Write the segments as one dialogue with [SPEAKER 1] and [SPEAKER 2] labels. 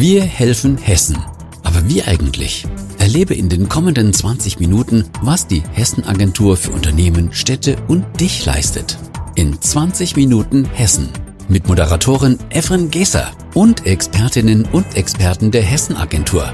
[SPEAKER 1] Wir helfen Hessen. Aber wie eigentlich? Erlebe in den kommenden 20 Minuten, was die Hessen-Agentur für Unternehmen, Städte und dich leistet. In 20 Minuten Hessen. Mit Moderatorin Efren Geser und Expertinnen und Experten der Hessen-Agentur.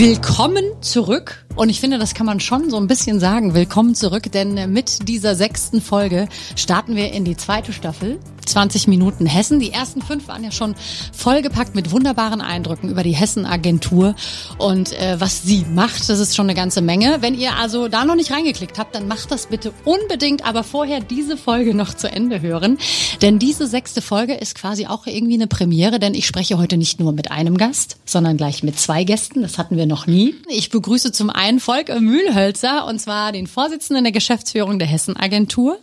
[SPEAKER 2] Willkommen zurück. Und ich finde, das kann man schon so ein bisschen sagen. Willkommen zurück, denn mit dieser sechsten Folge starten wir in die zweite Staffel. 20 Minuten Hessen. Die ersten fünf waren ja schon vollgepackt mit wunderbaren Eindrücken über die Hessen-Agentur und äh, was sie macht. Das ist schon eine ganze Menge. Wenn ihr also da noch nicht reingeklickt habt, dann macht das bitte unbedingt, aber vorher diese Folge noch zu Ende hören. Denn diese sechste Folge ist quasi auch irgendwie eine Premiere, denn ich spreche heute nicht nur mit einem Gast, sondern gleich mit zwei Gästen. Das hatten wir noch nie. Ich begrüße zum einen Volker Mühlhölzer und zwar den Vorsitzenden der Geschäftsführung der Hessen-Agentur.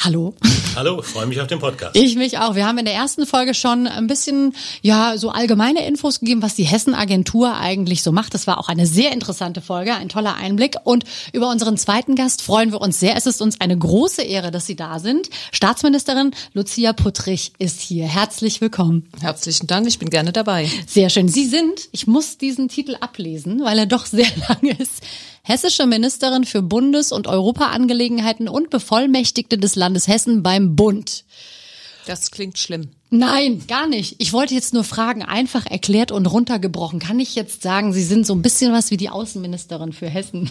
[SPEAKER 2] Hallo.
[SPEAKER 3] Hallo, freue mich auf den Podcast.
[SPEAKER 2] Ich mich auch. Wir haben in der ersten Folge schon ein bisschen, ja, so allgemeine Infos gegeben, was die Hessen-Agentur eigentlich so macht. Das war auch eine sehr interessante Folge, ein toller Einblick. Und über unseren zweiten Gast freuen wir uns sehr. Es ist uns eine große Ehre, dass Sie da sind. Staatsministerin Lucia Puttrich ist hier. Herzlich willkommen.
[SPEAKER 4] Herzlichen Dank, ich bin gerne dabei.
[SPEAKER 2] Sehr schön. Sie sind, ich muss diesen Titel ablesen, weil er doch sehr lang ist, hessische Ministerin für Bundes- und Europaangelegenheiten und Bevollmächtigte des Landes Hessen beim Bund.
[SPEAKER 4] Das klingt schlimm.
[SPEAKER 2] Nein, gar nicht. Ich wollte jetzt nur fragen, einfach erklärt und runtergebrochen. Kann ich jetzt sagen, Sie sind so ein bisschen was wie die Außenministerin für Hessen?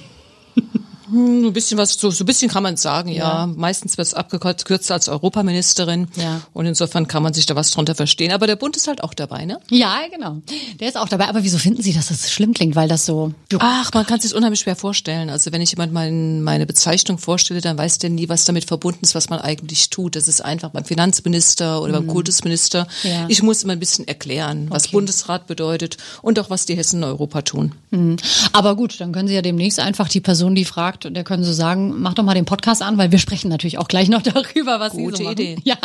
[SPEAKER 4] Hm, ein bisschen was, so, so ein bisschen kann man sagen, ja. ja. Meistens wird es abgekürzt als Europaministerin. Ja. Und insofern kann man sich da was drunter verstehen. Aber der Bund ist halt auch dabei, ne?
[SPEAKER 2] Ja, genau. Der ist auch dabei. Aber wieso finden Sie, dass das schlimm klingt? Weil das so.
[SPEAKER 4] Ach, man kann sich unheimlich schwer vorstellen. Also wenn ich jemand mein, meine Bezeichnung vorstelle, dann weiß der nie, was damit verbunden ist, was man eigentlich tut. Das ist einfach beim Finanzminister oder mhm. beim Kultusminister. Ja. Ich muss immer ein bisschen erklären, was okay. Bundesrat bedeutet und auch was die Hessen in Europa tun.
[SPEAKER 2] Mhm. Aber gut, dann können Sie ja demnächst einfach die Person, die fragt, sagt, der können Sie sagen, mach doch mal den Podcast an, weil wir sprechen natürlich auch gleich noch darüber, was
[SPEAKER 4] Gute
[SPEAKER 2] Sie so
[SPEAKER 4] Idee.
[SPEAKER 2] Ja.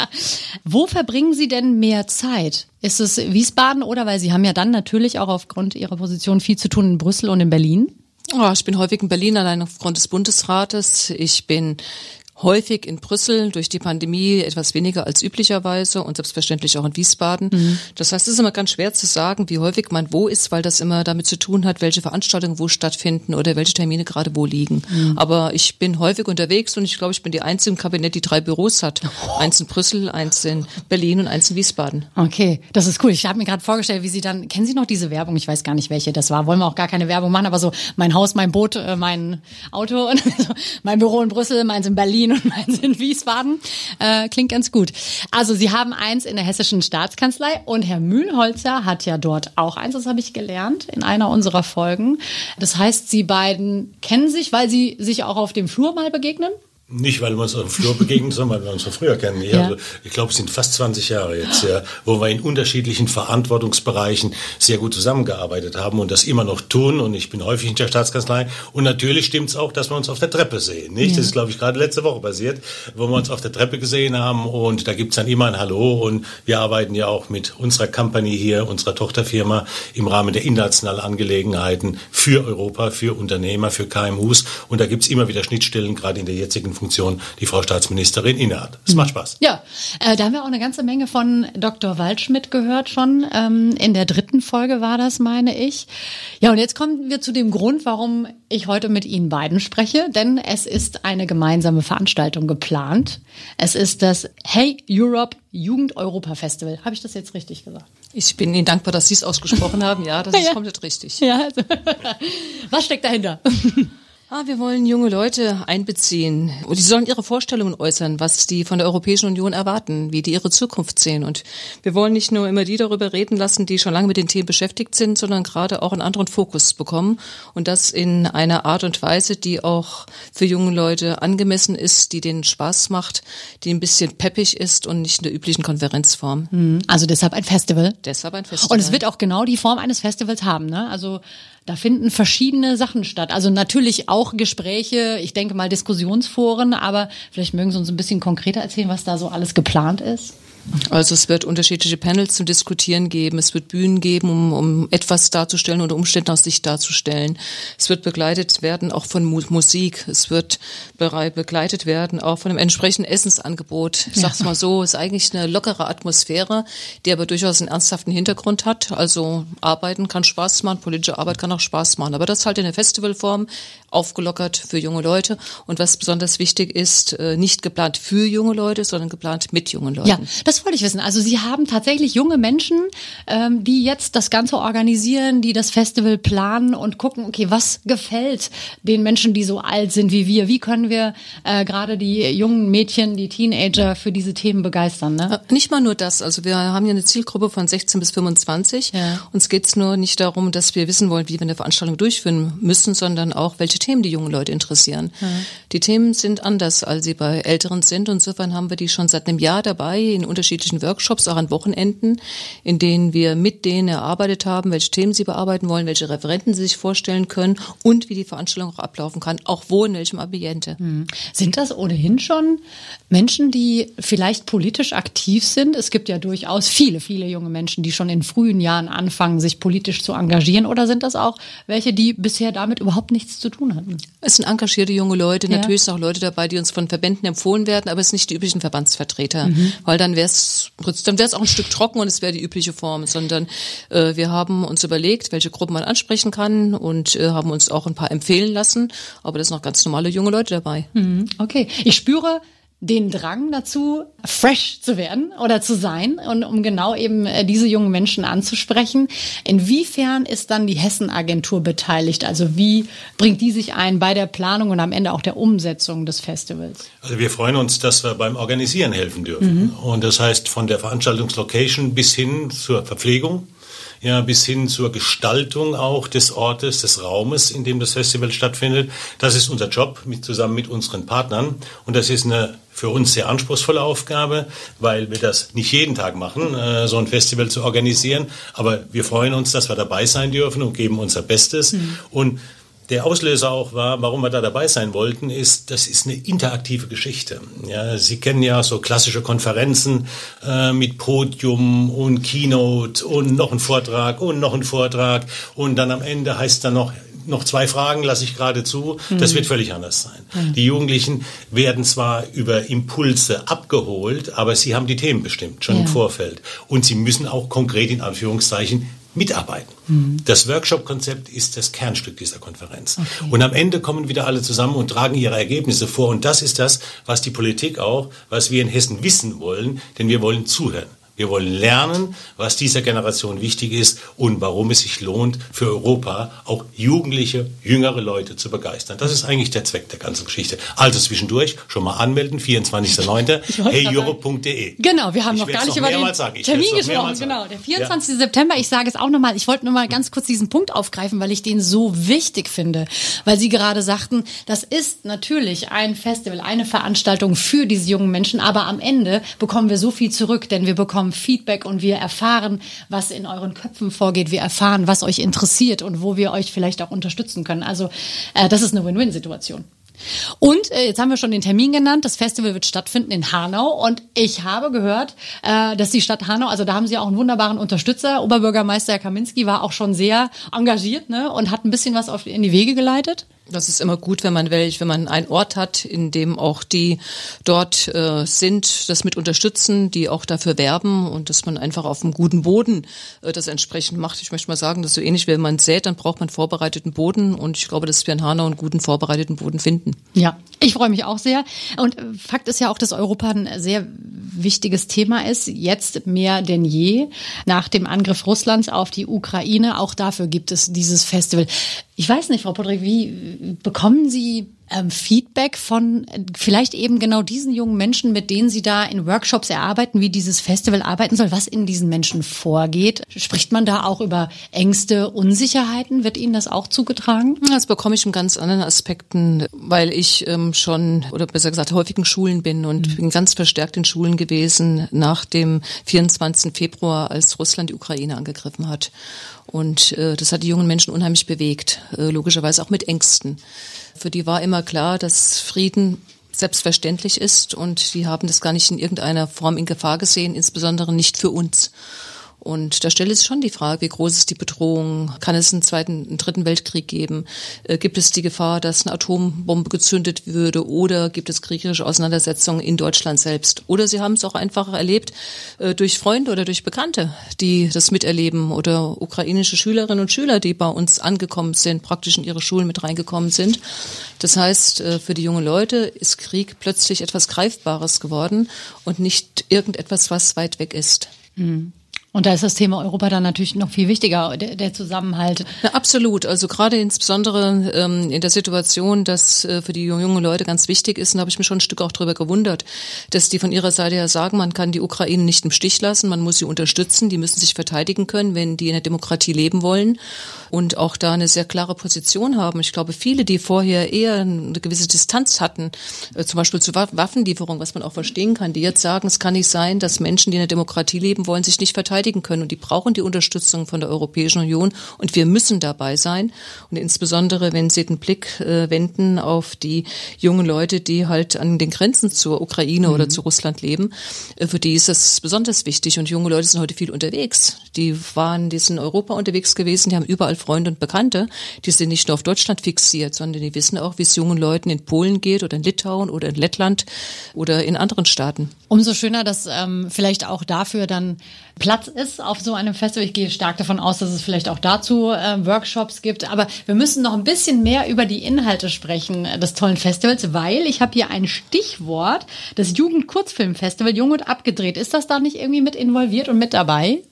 [SPEAKER 2] Wo verbringen Sie denn mehr Zeit? Ist es Wiesbaden oder weil Sie haben ja dann natürlich auch aufgrund Ihrer Position viel zu tun in Brüssel und in Berlin?
[SPEAKER 4] Oh, ich bin häufig in Berlin allein aufgrund des Bundesrates. Ich bin häufig in Brüssel durch die Pandemie etwas weniger als üblicherweise und selbstverständlich auch in Wiesbaden. Mhm. Das heißt, es ist immer ganz schwer zu sagen, wie häufig man wo ist, weil das immer damit zu tun hat, welche Veranstaltungen wo stattfinden oder welche Termine gerade wo liegen. Mhm. Aber ich bin häufig unterwegs und ich glaube, ich bin die einzige im Kabinett, die drei Büros hat. Oh. Eins in Brüssel, eins in Berlin und eins in Wiesbaden.
[SPEAKER 2] Okay, das ist cool. Ich habe mir gerade vorgestellt, wie Sie dann, kennen Sie noch diese Werbung? Ich weiß gar nicht, welche das war. Wollen wir auch gar keine Werbung machen, aber so mein Haus, mein Boot, äh, mein Auto und mein Büro in Brüssel, meins in Berlin und meins in Wiesbaden. Äh, klingt ganz gut. Also Sie haben eins in der Hessischen Staatskanzlei und Herr Mühlholzer hat ja dort auch eins, das habe ich gelernt in einer unserer Folgen. Das heißt, Sie beiden kennen sich, weil Sie sich auch auf dem Flur mal begegnen?
[SPEAKER 3] Nicht, weil wir uns auf dem Flur begegnen, sondern weil wir uns von früher kennen. Ja. Also, ich glaube, es sind fast 20 Jahre jetzt, ja, wo wir in unterschiedlichen Verantwortungsbereichen sehr gut zusammengearbeitet haben und das immer noch tun. Und ich bin häufig in der Staatskanzlei. Und natürlich stimmt es auch, dass wir uns auf der Treppe sehen. Nicht? Ja. Das ist, glaube ich, gerade letzte Woche passiert, wo wir uns auf der Treppe gesehen haben. Und da gibt es dann immer ein Hallo. Und wir arbeiten ja auch mit unserer Company hier, unserer Tochterfirma, im Rahmen der internationalen Angelegenheiten für Europa, für Unternehmer, für KMUs. Und da gibt es immer wieder Schnittstellen, gerade in der jetzigen Funktion die Frau Staatsministerin innehat. Es macht Spaß.
[SPEAKER 2] Ja, äh, da haben wir auch eine ganze Menge von Dr. Waldschmidt gehört schon. Ähm, in der dritten Folge war das, meine ich. Ja, und jetzt kommen wir zu dem Grund, warum ich heute mit Ihnen beiden spreche, denn es ist eine gemeinsame Veranstaltung geplant. Es ist das Hey Europe Jugend Europa Festival. Habe ich das jetzt richtig gesagt?
[SPEAKER 4] Ich bin Ihnen dankbar, dass Sie es ausgesprochen haben. Ja, das ist ja. komplett richtig.
[SPEAKER 2] Ja, also, was steckt dahinter?
[SPEAKER 4] Ah, wir wollen junge Leute einbeziehen und die sollen ihre Vorstellungen äußern, was die von der Europäischen Union erwarten, wie die ihre Zukunft sehen. Und wir wollen nicht nur immer die darüber reden lassen, die schon lange mit den Themen beschäftigt sind, sondern gerade auch einen anderen Fokus bekommen und das in einer Art und Weise, die auch für junge Leute angemessen ist, die denen Spaß macht, die ein bisschen peppig ist und nicht in der üblichen Konferenzform.
[SPEAKER 2] Mhm. Also deshalb ein Festival.
[SPEAKER 4] Deshalb ein Festival.
[SPEAKER 2] Und es wird auch genau die Form eines Festivals haben, ne? Also da finden verschiedene Sachen statt. Also natürlich auch Gespräche, ich denke mal Diskussionsforen, aber vielleicht mögen Sie uns ein bisschen konkreter erzählen, was da so alles geplant ist.
[SPEAKER 4] Also es wird unterschiedliche Panels zum Diskutieren geben, es wird Bühnen geben, um, um etwas darzustellen oder Umstände aus Sicht darzustellen. Es wird begleitet werden auch von Mu Musik, es wird begleitet werden auch von einem entsprechenden Essensangebot. Ich sag's mal so, ist eigentlich eine lockere Atmosphäre, die aber durchaus einen ernsthaften Hintergrund hat. Also arbeiten kann Spaß machen, politische Arbeit kann auch Spaß machen, aber das halt in der Festivalform aufgelockert für junge Leute und was besonders wichtig ist, äh, nicht geplant für junge Leute, sondern geplant mit jungen Leuten.
[SPEAKER 2] Ja, das wollte ich wissen. Also Sie haben tatsächlich junge Menschen, ähm, die jetzt das Ganze organisieren, die das Festival planen und gucken, okay, was gefällt den Menschen, die so alt sind wie wir? Wie können wir äh, gerade die jungen Mädchen, die Teenager für diese Themen begeistern? Ne?
[SPEAKER 4] Äh, nicht mal nur das. Also wir haben ja eine Zielgruppe von 16 bis 25. Ja. Uns geht es nur nicht darum, dass wir wissen wollen, wie wir eine Veranstaltung durchführen müssen, sondern auch, welche Themen die jungen Leute interessieren. Ja. Die Themen sind anders, als sie bei Älteren sind. Insofern haben wir die schon seit einem Jahr dabei in unterschiedlichen Workshops, auch an Wochenenden, in denen wir mit denen erarbeitet haben, welche Themen sie bearbeiten wollen, welche Referenten sie sich vorstellen können und wie die Veranstaltung auch ablaufen kann, auch wo, in welchem Ambiente. Hm.
[SPEAKER 2] Sind das ohnehin schon Menschen, die vielleicht politisch aktiv sind? Es gibt ja durchaus viele, viele junge Menschen, die schon in frühen Jahren anfangen, sich politisch zu engagieren. Oder sind das auch welche, die bisher damit überhaupt nichts zu tun hatten?
[SPEAKER 4] Es sind engagierte junge Leute. Ja. Natürlich sind auch Leute dabei, die uns von Verbänden empfohlen werden, aber es sind nicht die üblichen Verbandsvertreter, mhm. weil dann wäre es dann wäre es auch ein Stück trocken und es wäre die übliche Form, sondern äh, wir haben uns überlegt, welche Gruppen man ansprechen kann und äh, haben uns auch ein paar empfehlen lassen, aber das sind noch ganz normale junge Leute dabei.
[SPEAKER 2] Mhm. Okay, ich spüre den Drang dazu, fresh zu werden oder zu sein und um genau eben äh, diese jungen Menschen anzusprechen. Inwiefern ist dann die Hessen-Agentur beteiligt? Also wie bringt die sich ein bei der Planung und am Ende auch der Umsetzung des Festivals?
[SPEAKER 3] Also wir freuen uns, dass wir beim Organisieren helfen dürfen. Mhm. Und das heißt von der Veranstaltungslocation bis hin zur Verpflegung ja, bis hin zur Gestaltung auch des Ortes, des Raumes, in dem das Festival stattfindet. Das ist unser Job mit, zusammen mit unseren Partnern. Und das ist eine für uns sehr anspruchsvolle Aufgabe, weil wir das nicht jeden Tag machen, äh, so ein Festival zu organisieren. Aber wir freuen uns, dass wir dabei sein dürfen und geben unser Bestes. Mhm. Und der Auslöser auch war, warum wir da dabei sein wollten, ist, das ist eine interaktive Geschichte. Ja, Sie kennen ja so klassische Konferenzen äh, mit Podium und Keynote und noch ein Vortrag und noch ein Vortrag und dann am Ende heißt dann noch noch zwei Fragen lasse ich gerade zu. Das mhm. wird völlig anders sein. Mhm. Die Jugendlichen werden zwar über Impulse abgeholt, aber sie haben die Themen bestimmt, schon ja. im Vorfeld. Und sie müssen auch konkret in Anführungszeichen mitarbeiten. Mhm. Das Workshop-Konzept ist das Kernstück dieser Konferenz. Okay. Und am Ende kommen wieder alle zusammen und tragen ihre Ergebnisse vor. Und das ist das, was die Politik auch, was wir in Hessen wissen wollen, denn wir wollen zuhören. Wir wollen lernen, was dieser Generation wichtig ist und warum es sich lohnt, für Europa auch jugendliche, jüngere Leute zu begeistern. Das ist eigentlich der Zweck der ganzen Geschichte. Also zwischendurch schon mal anmelden, 24.09. heyeurope.de.
[SPEAKER 2] Genau, wir haben ich noch gar nicht über den sagen. Termin gesprochen. Genau, der 24. Ja. September. Ich sage es auch nochmal. Ich wollte nur mal ganz kurz diesen Punkt aufgreifen, weil ich den so wichtig finde. Weil Sie gerade sagten, das ist natürlich ein Festival, eine Veranstaltung für diese jungen Menschen. Aber am Ende bekommen wir so viel zurück, denn wir bekommen Feedback und wir erfahren, was in euren Köpfen vorgeht. Wir erfahren, was euch interessiert und wo wir euch vielleicht auch unterstützen können. Also äh, das ist eine Win-Win-Situation. Und äh, jetzt haben wir schon den Termin genannt. Das Festival wird stattfinden in Hanau. Und ich habe gehört, äh, dass die Stadt Hanau, also da haben sie auch einen wunderbaren Unterstützer. Oberbürgermeister Kaminski war auch schon sehr engagiert ne, und hat ein bisschen was auf, in die Wege geleitet.
[SPEAKER 4] Das ist immer gut, wenn man welch, wenn man einen Ort hat, in dem auch die dort äh, sind, das mit unterstützen, die auch dafür werben und dass man einfach auf einem guten Boden äh, das entsprechend macht. Ich möchte mal sagen, das ist so ähnlich, wenn man sät, dann braucht man vorbereiteten Boden und ich glaube, dass wir in Hanau einen guten vorbereiteten Boden finden.
[SPEAKER 2] Ja, ich freue mich auch sehr. Und Fakt ist ja auch, dass Europa ein sehr wichtiges Thema ist, jetzt mehr denn je, nach dem Angriff Russlands auf die Ukraine. Auch dafür gibt es dieses Festival. Ich weiß nicht, Frau Podrick, wie bekommen Sie ähm, Feedback von vielleicht eben genau diesen jungen Menschen, mit denen Sie da in Workshops erarbeiten, wie dieses Festival arbeiten soll, was in diesen Menschen vorgeht? Spricht man da auch über Ängste, Unsicherheiten? Wird Ihnen das auch zugetragen?
[SPEAKER 4] Das bekomme ich in ganz anderen Aspekten, weil ich ähm, schon, oder besser gesagt, häufig in Schulen bin und mhm. bin ganz verstärkt in Schulen gewesen nach dem 24. Februar, als Russland die Ukraine angegriffen hat. Und äh, das hat die jungen Menschen unheimlich bewegt, äh, logischerweise auch mit Ängsten. Für die war immer klar, dass Frieden selbstverständlich ist und die haben das gar nicht in irgendeiner Form in Gefahr gesehen, insbesondere nicht für uns. Und da stellt sich schon die Frage, wie groß ist die Bedrohung? Kann es einen zweiten, einen dritten Weltkrieg geben? Äh, gibt es die Gefahr, dass eine Atombombe gezündet würde? Oder gibt es kriegerische Auseinandersetzungen in Deutschland selbst? Oder Sie haben es auch einfach erlebt äh, durch Freunde oder durch Bekannte, die das miterleben oder ukrainische Schülerinnen und Schüler, die bei uns angekommen sind, praktisch in ihre Schulen mit reingekommen sind. Das heißt, äh, für die jungen Leute ist Krieg plötzlich etwas Greifbares geworden und nicht irgendetwas, was weit weg ist.
[SPEAKER 2] Mhm. Und da ist das Thema Europa dann natürlich noch viel wichtiger, der, der Zusammenhalt.
[SPEAKER 4] Ja, absolut. Also gerade insbesondere ähm, in der Situation, dass äh, für die jungen Leute ganz wichtig ist, und da habe ich mich schon ein Stück auch darüber gewundert, dass die von ihrer Seite her sagen, man kann die Ukraine nicht im Stich lassen, man muss sie unterstützen, die müssen sich verteidigen können, wenn die in der Demokratie leben wollen und auch da eine sehr klare Position haben. Ich glaube, viele, die vorher eher eine gewisse Distanz hatten, äh, zum Beispiel zu Waffenlieferung, was man auch verstehen kann, die jetzt sagen, es kann nicht sein, dass Menschen, die in der Demokratie leben wollen, sich nicht verteidigen verteidigen können. Und die brauchen die Unterstützung von der Europäischen Union. Und wir müssen dabei sein. Und insbesondere, wenn Sie den Blick äh, wenden auf die jungen Leute, die halt an den Grenzen zur Ukraine mhm. oder zu Russland leben, äh, für die ist das besonders wichtig. Und junge Leute sind heute viel unterwegs. Die waren, die sind in Europa unterwegs gewesen, die haben überall Freunde und Bekannte. Die sind nicht nur auf Deutschland fixiert, sondern die wissen auch, wie es jungen Leuten in Polen geht oder in Litauen oder in Lettland oder in anderen Staaten.
[SPEAKER 2] Umso schöner, dass ähm, vielleicht auch dafür dann Platz ist auf so einem Festival. Ich gehe stark davon aus, dass es vielleicht auch dazu äh, Workshops gibt. Aber wir müssen noch ein bisschen mehr über die Inhalte sprechen äh, des tollen Festivals, weil ich habe hier ein Stichwort, das Jugendkurzfilmfestival Jung und Abgedreht. Ist das da nicht irgendwie mit involviert und mit dabei?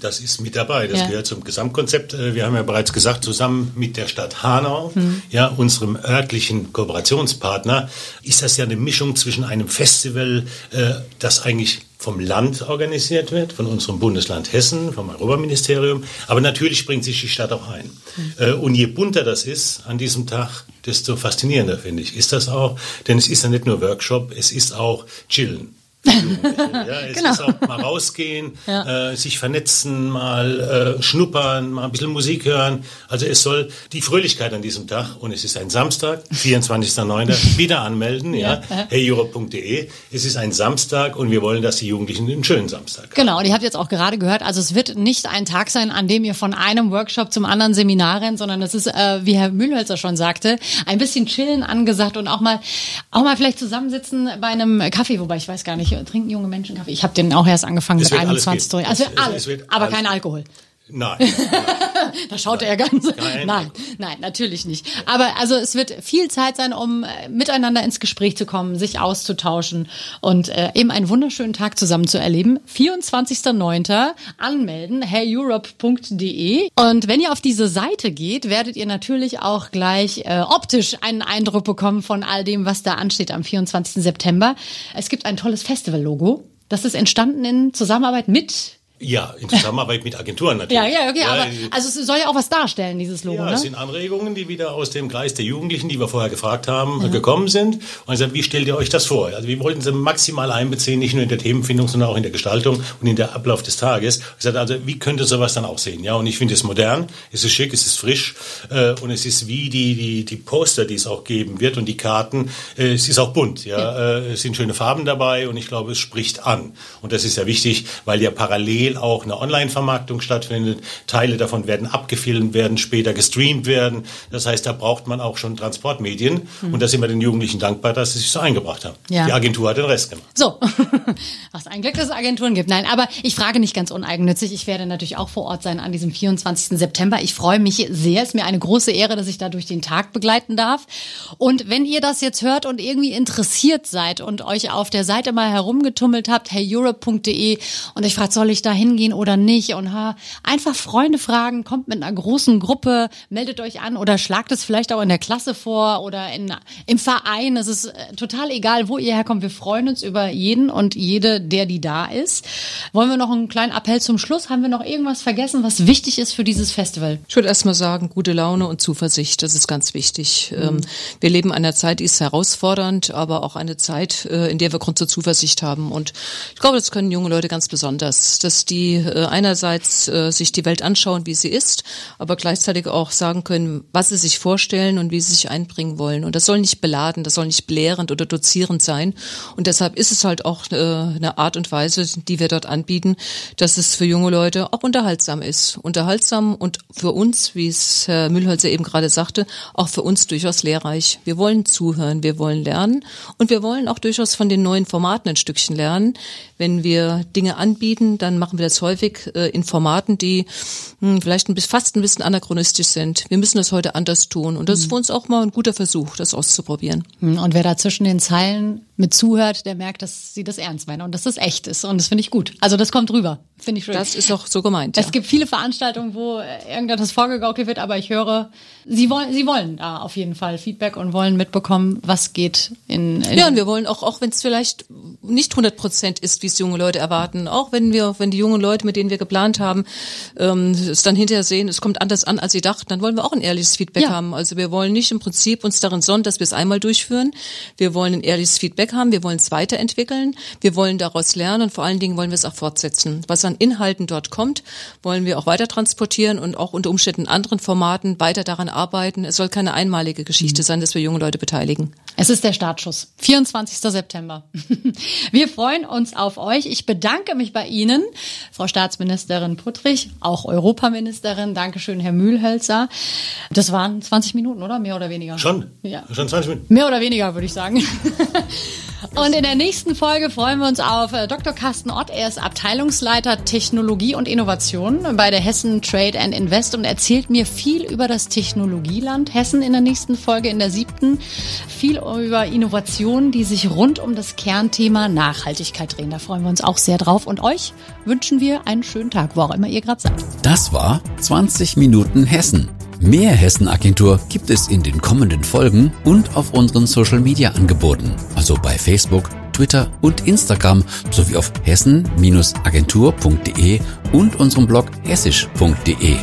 [SPEAKER 3] Das ist mit dabei. Das ja. gehört zum Gesamtkonzept. Äh, wir haben ja bereits gesagt, zusammen mit der Stadt Hanau, mhm. ja, unserem örtlichen Kooperationspartner, ist das ja eine Mischung zwischen einem Festival, äh, das eigentlich vom Land organisiert wird, von unserem Bundesland Hessen, vom Europaministerium. Aber natürlich bringt sich die Stadt auch ein. Mhm. Und je bunter das ist an diesem Tag, desto faszinierender, finde ich, ist das auch. Denn es ist ja nicht nur Workshop, es ist auch Chillen. Ja, es genau. ist auch mal rausgehen, ja. äh, sich vernetzen, mal äh, schnuppern, mal ein bisschen Musik hören. Also es soll die Fröhlichkeit an diesem Tag, und es ist ein Samstag, 24.09., wieder anmelden, ja, ja. heyeurope.de. Es ist ein Samstag und wir wollen, dass die Jugendlichen einen schönen Samstag haben.
[SPEAKER 2] Genau, und ihr habt jetzt auch gerade gehört, also es wird nicht ein Tag sein, an dem ihr von einem Workshop zum anderen Seminar rennt, sondern es ist, äh, wie Herr Mühlhölzer schon sagte, ein bisschen chillen angesagt und auch mal, auch mal vielleicht zusammensitzen bei einem Kaffee, wobei ich weiß gar nicht, trinken junge Menschen Kaffee? Ich habe den auch erst angefangen es mit 21. Also es, alles, es aber alles. kein Alkohol.
[SPEAKER 3] Nein.
[SPEAKER 2] da schaut nein. er ganz. Nein. nein, nein, natürlich nicht. Aber also es wird viel Zeit sein, um äh, miteinander ins Gespräch zu kommen, sich auszutauschen und äh, eben einen wunderschönen Tag zusammen zu erleben. 24.09. anmelden, heyeurope.de. Und wenn ihr auf diese Seite geht, werdet ihr natürlich auch gleich äh, optisch einen Eindruck bekommen von all dem, was da ansteht am 24. September. Es gibt ein tolles Festival-Logo. Das ist entstanden in Zusammenarbeit mit
[SPEAKER 3] ja, in Zusammenarbeit mit Agenturen natürlich.
[SPEAKER 2] Ja, ja, okay, ja, aber also es soll ja auch was darstellen, dieses Logo. Ja,
[SPEAKER 3] ne? es sind Anregungen, die wieder aus dem Kreis der Jugendlichen, die wir vorher gefragt haben, mhm. gekommen sind. Und gesagt, wie stellt ihr euch das vor? Also wir wollten sie maximal einbeziehen, nicht nur in der Themenfindung, sondern auch in der Gestaltung und in der Ablauf des Tages. Ich gesagt, also wie könnte sowas dann aussehen? Ja, und ich finde es modern, es ist schick, es ist frisch äh, und es ist wie die, die, die Poster, die es auch geben wird und die Karten. Äh, es ist auch bunt, ja. ja. Äh, es sind schöne Farben dabei und ich glaube, es spricht an. Und das ist ja wichtig, weil ja parallel parallel auch eine Online-Vermarktung stattfindet. Teile davon werden abgefilmt, werden später gestreamt werden. Das heißt, da braucht man auch schon Transportmedien. Mhm. Und da sind wir den Jugendlichen dankbar, dass sie sich so eingebracht haben. Ja. Die Agentur hat den Rest gemacht.
[SPEAKER 2] So, was ein Glück, dass es Agenturen gibt. Nein, aber ich frage nicht ganz uneigennützig. Ich werde natürlich auch vor Ort sein an diesem 24. September. Ich freue mich sehr. Es ist mir eine große Ehre, dass ich da durch den Tag begleiten darf. Und wenn ihr das jetzt hört und irgendwie interessiert seid und euch auf der Seite mal herumgetummelt habt, heyeurope.de und ich fragt, soll ich da hingehen oder nicht. Und ha, einfach Freunde fragen, kommt mit einer großen Gruppe, meldet euch an oder schlagt es vielleicht auch in der Klasse vor oder in, im Verein. Es ist äh, total egal, wo ihr herkommt. Wir freuen uns über jeden und jede, der die da ist. Wollen wir noch einen kleinen Appell zum Schluss? Haben wir noch irgendwas vergessen, was wichtig ist für dieses Festival?
[SPEAKER 4] Ich würde erst mal sagen, gute Laune und Zuversicht, das ist ganz wichtig. Mhm. Wir leben in einer Zeit, die ist herausfordernd, aber auch eine Zeit, äh, in der wir Grund zur Zuversicht haben. Und ich glaube, das können junge Leute ganz besonders. Das die äh, einerseits äh, sich die Welt anschauen, wie sie ist, aber gleichzeitig auch sagen können, was sie sich vorstellen und wie sie sich einbringen wollen. Und das soll nicht beladen, das soll nicht belehrend oder dozierend sein. Und deshalb ist es halt auch äh, eine Art und Weise, die wir dort anbieten, dass es für junge Leute auch unterhaltsam ist. Unterhaltsam und für uns, wie es Herr Mühlholzer eben gerade sagte, auch für uns durchaus lehrreich. Wir wollen zuhören, wir wollen lernen und wir wollen auch durchaus von den neuen Formaten ein Stückchen lernen. Wenn wir Dinge anbieten, dann machen wir das häufig äh, in Formaten, die mh, hm, vielleicht ein bisschen, fast ein bisschen anachronistisch sind. Wir müssen das heute anders tun und das ist für uns auch mal ein guter Versuch, das auszuprobieren.
[SPEAKER 2] Hm, und wer da zwischen den Zeilen mit zuhört, der merkt, dass sie das ernst meinen und dass das echt ist. Und das finde ich gut. Also das kommt rüber. Finde ich schön.
[SPEAKER 4] Das ist auch so gemeint.
[SPEAKER 2] Es ja. gibt viele Veranstaltungen, wo irgendetwas vorgegaukelt wird, aber ich höre, sie wollen, sie wollen da auf jeden Fall Feedback und wollen mitbekommen, was geht in. in
[SPEAKER 4] ja, und wir wollen auch, auch wenn es vielleicht nicht 100 Prozent ist, wie es junge Leute erwarten, auch wenn wir, wenn die jungen Leute, mit denen wir geplant haben, ähm, es dann hinterher sehen, es kommt anders an, als sie dachten, dann wollen wir auch ein ehrliches Feedback ja. haben. Also wir wollen nicht im Prinzip uns darin sonnen, dass wir es einmal durchführen. Wir wollen ein ehrliches Feedback Feedback haben, wir wollen es weiterentwickeln, wir wollen daraus lernen und vor allen Dingen wollen wir es auch fortsetzen. Was an Inhalten dort kommt, wollen wir auch weiter transportieren und auch unter Umständen in anderen Formaten weiter daran arbeiten. Es soll keine einmalige Geschichte mhm. sein, dass wir junge Leute beteiligen.
[SPEAKER 2] Es ist der Startschuss. 24. September. Wir freuen uns auf euch. Ich bedanke mich bei Ihnen, Frau Staatsministerin Puttrich, auch Europaministerin. Dankeschön, Herr Mühlhölzer. Das waren 20 Minuten, oder? Mehr oder weniger?
[SPEAKER 3] Schon.
[SPEAKER 2] Ja.
[SPEAKER 3] Schon 20 Minuten.
[SPEAKER 2] Mehr oder weniger, würde ich sagen. Und in der nächsten Folge freuen wir uns auf äh, Dr. Carsten Ott. Er ist Abteilungsleiter Technologie und Innovation bei der Hessen Trade and Invest und erzählt mir viel über das Technologieland Hessen in der nächsten Folge, in der siebten. Viel über Innovationen, die sich rund um das Kernthema Nachhaltigkeit drehen. Da freuen wir uns auch sehr drauf. Und euch wünschen wir einen schönen Tag, wo auch immer ihr gerade seid.
[SPEAKER 1] Das war 20 Minuten Hessen. Mehr Hessen-Agentur gibt es in den kommenden Folgen und auf unseren Social-Media-Angeboten, also bei Facebook, Twitter und Instagram sowie auf hessen-agentur.de und unserem Blog hessisch.de.